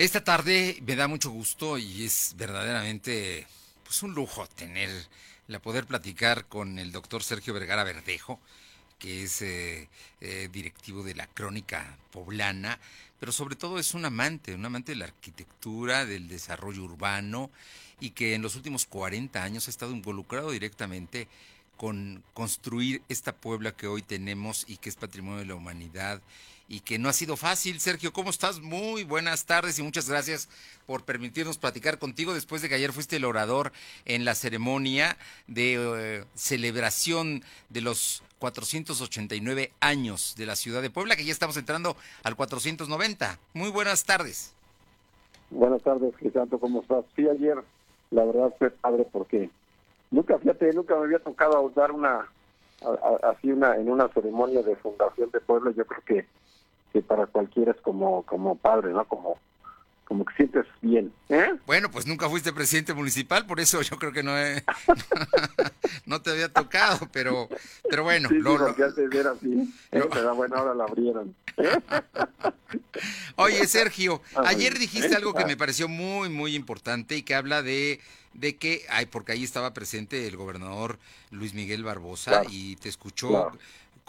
Esta tarde me da mucho gusto y es verdaderamente pues un lujo tener la poder platicar con el doctor Sergio Vergara Verdejo, que es eh, eh, directivo de la Crónica Poblana, pero sobre todo es un amante, un amante de la arquitectura, del desarrollo urbano y que en los últimos 40 años ha estado involucrado directamente con construir esta Puebla que hoy tenemos y que es patrimonio de la humanidad y que no ha sido fácil. Sergio, ¿cómo estás? Muy buenas tardes y muchas gracias por permitirnos platicar contigo después de que ayer fuiste el orador en la ceremonia de eh, celebración de los 489 años de la ciudad de Puebla, que ya estamos entrando al 490. Muy buenas tardes. Buenas tardes, Crisanto, ¿cómo estás? Sí, ayer la verdad fue padre porque nunca, fíjate, nunca me había tocado dar una, así una, en una ceremonia de fundación de Puebla, yo creo que que para cualquiera es como, como padre, ¿no? Como, como que sientes bien. ¿eh? Bueno, pues nunca fuiste presidente municipal, por eso yo creo que no no te había tocado, pero pero bueno. Sí, lo, lo... así, ¿eh? da buena hora la abrieron. Oye, Sergio, ayer dijiste algo que me pareció muy, muy importante y que habla de, de que, ay, porque ahí estaba presente el gobernador Luis Miguel Barbosa y te escuchó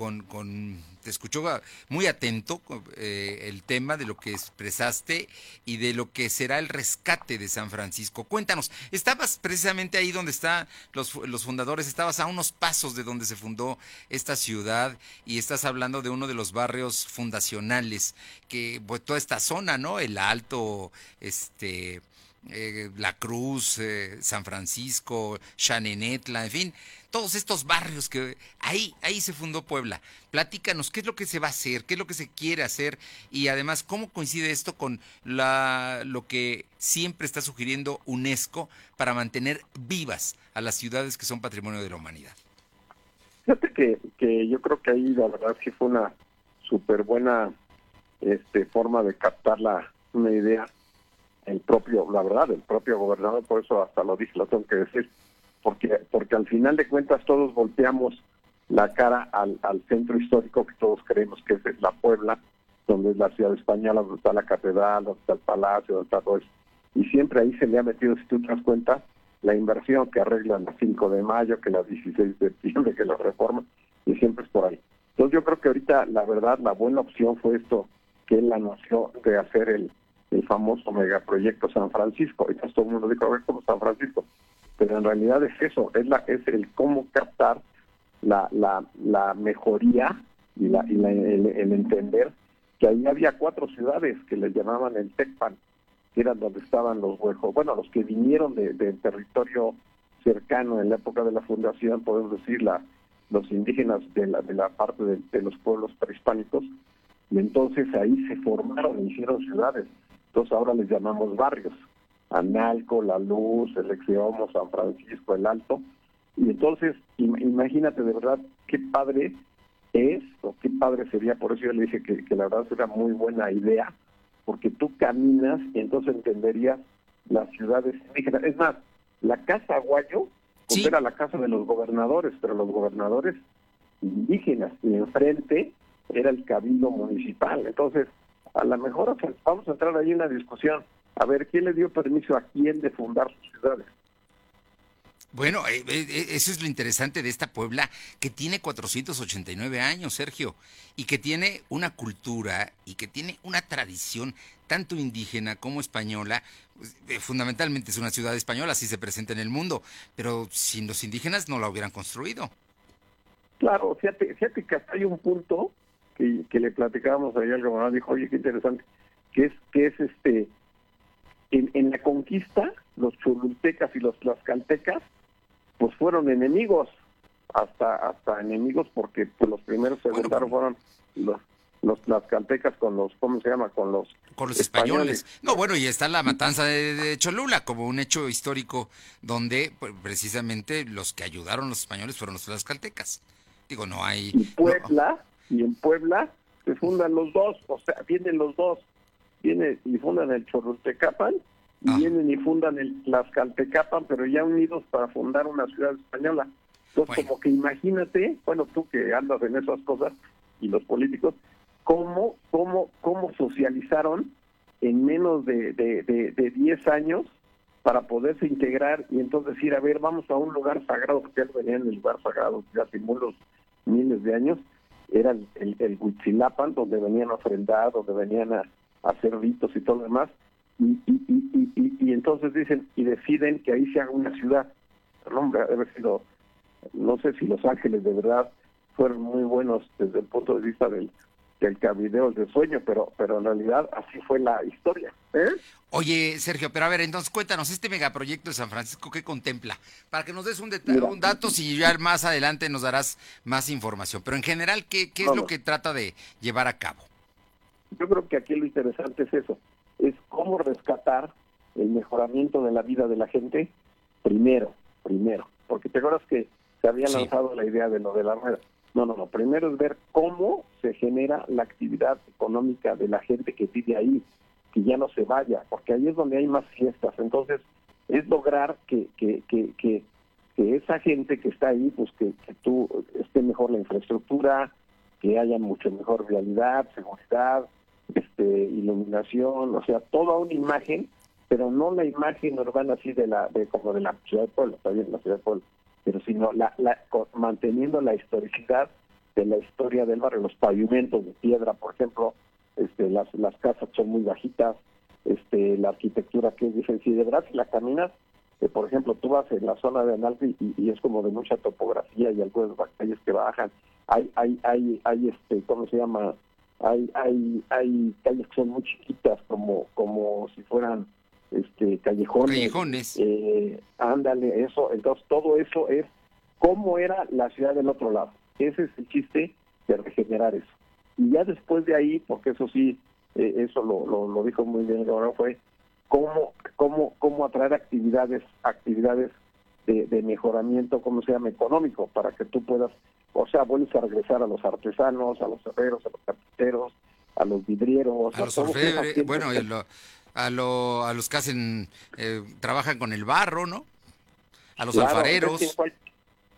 con, con, te escuchó muy atento eh, el tema de lo que expresaste y de lo que será el rescate de San Francisco. Cuéntanos, estabas precisamente ahí donde están los, los fundadores, estabas a unos pasos de donde se fundó esta ciudad y estás hablando de uno de los barrios fundacionales, que pues, toda esta zona, ¿no? El Alto, este... Eh, la Cruz, eh, San Francisco, Chanenetla, en fin, todos estos barrios que ahí, ahí se fundó Puebla. Platícanos, ¿qué es lo que se va a hacer? ¿Qué es lo que se quiere hacer? Y además, ¿cómo coincide esto con la, lo que siempre está sugiriendo UNESCO para mantener vivas a las ciudades que son patrimonio de la humanidad? Fíjate que, que yo creo que ahí la verdad sí fue una súper buena este, forma de captar la, una idea el propio, la verdad, el propio gobernador, por eso hasta lo dije, lo tengo que decir, porque, porque al final de cuentas todos volteamos la cara al, al centro histórico que todos creemos que es la Puebla, donde es la ciudad española, donde está la catedral, donde está el palacio, donde está todo eso. Y siempre ahí se le ha metido, si tú te das cuenta, la inversión que arreglan el 5 de mayo, que la 16 de septiembre, que la reforma, y siempre es por ahí. Entonces yo creo que ahorita, la verdad, la buena opción fue esto que él anunció de hacer el, el famoso megaproyecto San Francisco. Y todo el mundo dijo, a ver, ¿cómo San Francisco? Pero en realidad es eso, es, la, es el cómo captar la, la, la mejoría y, la, y el, entender que ahí había cuatro ciudades que le llamaban el TECPAN, que eran donde estaban los huejos, bueno, los que vinieron del de territorio cercano en la época de la fundación, podemos decir, la, los indígenas de la, de la parte de, los pueblos prehispánicos, y entonces ahí se formaron hicieron ciudades. Entonces ahora les llamamos barrios. Analco, La Luz, el Exeomo, San Francisco, el Alto. Y entonces, imagínate de verdad qué padre es, o qué padre sería, por eso yo le dije que, la verdad era muy buena idea, porque tú caminas y entonces entenderías las ciudades indígenas. Es más, la Casa Aguayo pues era la casa de los gobernadores, pero los gobernadores indígenas, y enfrente era el cabildo municipal. Entonces, a lo mejor vamos a entrar ahí en la discusión a ver, ¿quién le dio permiso a quién de fundar sus ciudades? Bueno, eh, eh, eh, eso es lo interesante de esta Puebla, que tiene 489 años, Sergio, y que tiene una cultura y que tiene una tradición tanto indígena como española. Pues, fundamentalmente es una ciudad española, así se presenta en el mundo, pero sin los indígenas no la hubieran construido. Claro, fíjate, fíjate que hasta hay un punto que, que le platicábamos ayer al gobernador, dijo, oye, qué interesante, que es, que es este en, la conquista, los chulultecas y los tlaxcaltecas, pues fueron enemigos, hasta hasta enemigos, porque pues, los primeros se fueron los los tlaxcaltecas con los, ¿cómo se llama? Con los, con los españoles. No, bueno, y está la matanza de, Cholula como un hecho histórico donde pues, precisamente los que ayudaron los españoles fueron los tlaxcaltecas. Digo, no hay... Y Puebla, y en Puebla se fundan los dos, o sea, vienen los dos viene y fundan el Chorrotecapan y ah. vienen y fundan el Tlaxcaltecapan, pero ya unidos para fundar una ciudad española. Entonces, como que imagínate, bueno, tú que andas en esas cosas y los políticos, cómo, cómo, cómo socializaron en menos de, de, de, 10 años para poderse integrar y entonces decir, a ver, vamos a un lugar sagrado, porque él venía en el lugar sagrado ya hace muchos miles de años, era el, el, el Huitzilapan, donde venían a ofrendar, donde venían a, hacer ritos y todo lo demás, y, y, y, y, entonces dicen, y deciden que ahí se haga una ciudad. El hombre debe sido, no sé si Los Ángeles de verdad fueron muy buenos desde el punto de vista del, del cabideo de sueño, pero, pero en realidad así fue la historia. ¿eh? Oye, Sergio, pero a ver, entonces cuéntanos, este megaproyecto de San Francisco, ¿qué contempla? Para que nos des un, un dato, si ya más adelante nos darás más información, pero en general, ¿qué, qué es lo que trata de llevar a cabo? Yo creo que aquí lo interesante es eso, es cómo rescatar el mejoramiento de la vida de la gente primero, primero, porque te acuerdas que se había lanzado la idea de lo de la rueda no, no, no. Primero es ver cómo se genera la actividad económica de la gente que vive ahí, que ya no se vaya, porque ahí es donde hay más fiestas. Entonces, es lograr que, que, que, que, esa gente que está ahí, pues que, que tú esté mejor la infraestructura, que haya mucho mejor realidad, seguridad, este, iluminación, o sea, toda una imagen, pero no la imagen urbana así de la, de como de la ciudad de pueblo, está bien, la ciudad de pueblo, pero sino la, manteniendo la historicidad de la historia del barrio, los pavimentos de piedra, por ejemplo, este, las, las casas son muy bajitas, este, la arquitectura que es diferente. Si de verdad si la caminas, eh, por ejemplo, tú vas en la zona de Analfi y, es como de mucha topografía y algunas calles que bajan, hay, hay, hay, hay este, ¿cómo se llama? Hay, hay, hay calles que son muy chiquitas, como, como si fueran este callejones, Eh, ándale, eso, entonces todo eso es cómo era la ciudad del otro lado. Ese es el chiste de regenerar eso. Y ya después de ahí, porque eso sí, eh, eso lo, lo, dijo muy bien ahora fue cómo, cómo, cómo atraer actividades, actividades de, de, mejoramiento, ¿cómo se llama? Económico, para que tú puedas, o sea, vuelves a regresar a los artesanos, a los herreros, a los carpinteros, a los vidrieros, a, los bueno, lo, a, lo, a los que hacen, eh, trabajan con el barro, ¿no? A los alfareros.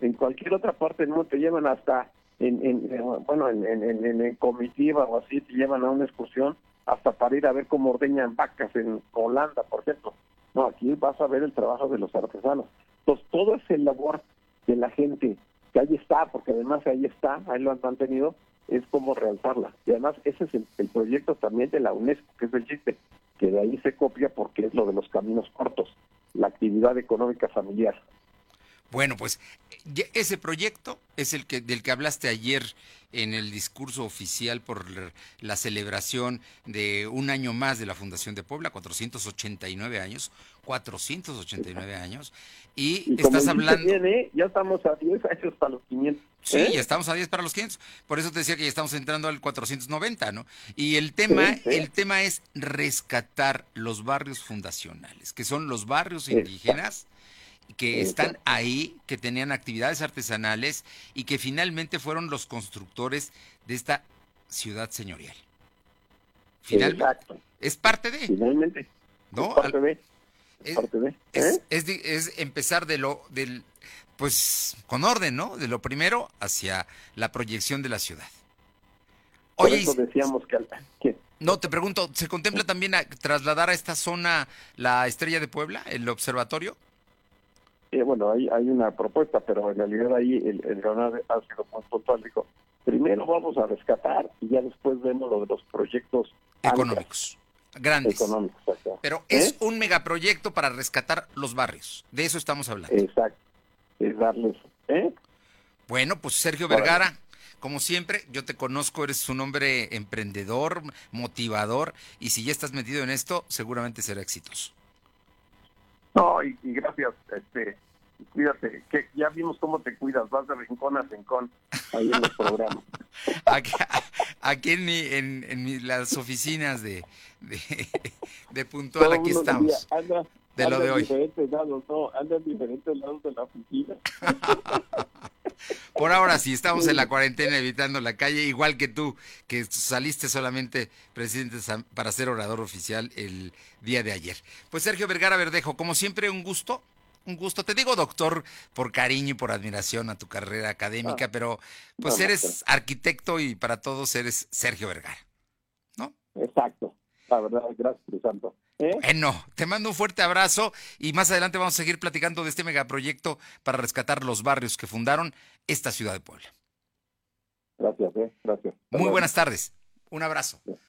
en, cualquier otra parte del mundo te llevan hasta, en, en, bueno, en, en, comitiva o así, te llevan a una excursión hasta para ir a ver cómo ordeñan vacas en Holanda, por ejemplo. No, aquí vas a ver el trabajo de los artesanos. Entonces, todo ese labor de la gente, que ahí está, porque además ahí está, ahí lo han mantenido, es como realzarla. Y además ese es el, el proyecto también de la UNESCO, que es el chiste que de ahí se copia porque es lo de los caminos cortos, la actividad económica familiar. Bueno, pues ese proyecto es el que del que hablaste ayer en el discurso oficial por la celebración de un año más de la Fundación de Puebla, 489 años, 489 años, y, estás hablando... ya estamos a 10 años para los 500. Sí, ¿eh? ya estamos a 10 para los 500. Por eso te decía que ya estamos entrando al 490, ¿no? Y el tema, el tema es rescatar los barrios fundacionales, que son los barrios indígenas que están ahí, que tenían actividades artesanales y que finalmente fueron los constructores de esta ciudad señorial. Finalmente, es parte de. Finalmente. ¿No? Es parte de. Es, ¿eh? es, empezar de lo del pues con orden, ¿no? De lo primero hacia la proyección de la ciudad. Oye, eso decíamos que, No, te pregunto, ¿se contempla también trasladar a esta zona la Estrella de Puebla, el observatorio? Eh, bueno, hay, hay una propuesta, pero en realidad ahí el, el ha sido muy puntual. Dijo, primero vamos a rescatar y ya después vemos lo de los proyectos económicos. Grandes. Pero es ¿Eh? un megaproyecto para rescatar los barrios. De eso estamos hablando. Exacto. Es darles. ¿eh? Bueno, pues Sergio Vergara, como siempre, yo te conozco, eres un hombre emprendedor, motivador, y si ya estás metido en esto, seguramente será exitoso. No, y, gracias, este, cuídate, que ya vimos cómo te cuidas, vas de rincón a rincón ahí en los programas. aquí, en, en, las oficinas de, de, Puntual, aquí estamos. de lo de hoy. Diferentes lados, no, anda diferentes lados de la oficina. Por ahora sí, estamos en la cuarentena evitando la calle, igual que tú, que saliste solamente presidente para ser orador oficial el día de ayer. Pues Sergio Vergara Verdejo, como siempre, un gusto. Un gusto, te digo doctor por cariño y por admiración a tu carrera académica, ah. pero pues eres arquitecto y para todos eres Sergio Vergara, ¿no? Exacto. La verdad, gracias, Santo. ¿Eh? Bueno, te mando un fuerte abrazo y más adelante vamos a seguir platicando de este megaproyecto para rescatar los barrios que fundaron esta ciudad de Puebla. Gracias, ¿eh? gracias. Muy buenas tardes. Un abrazo.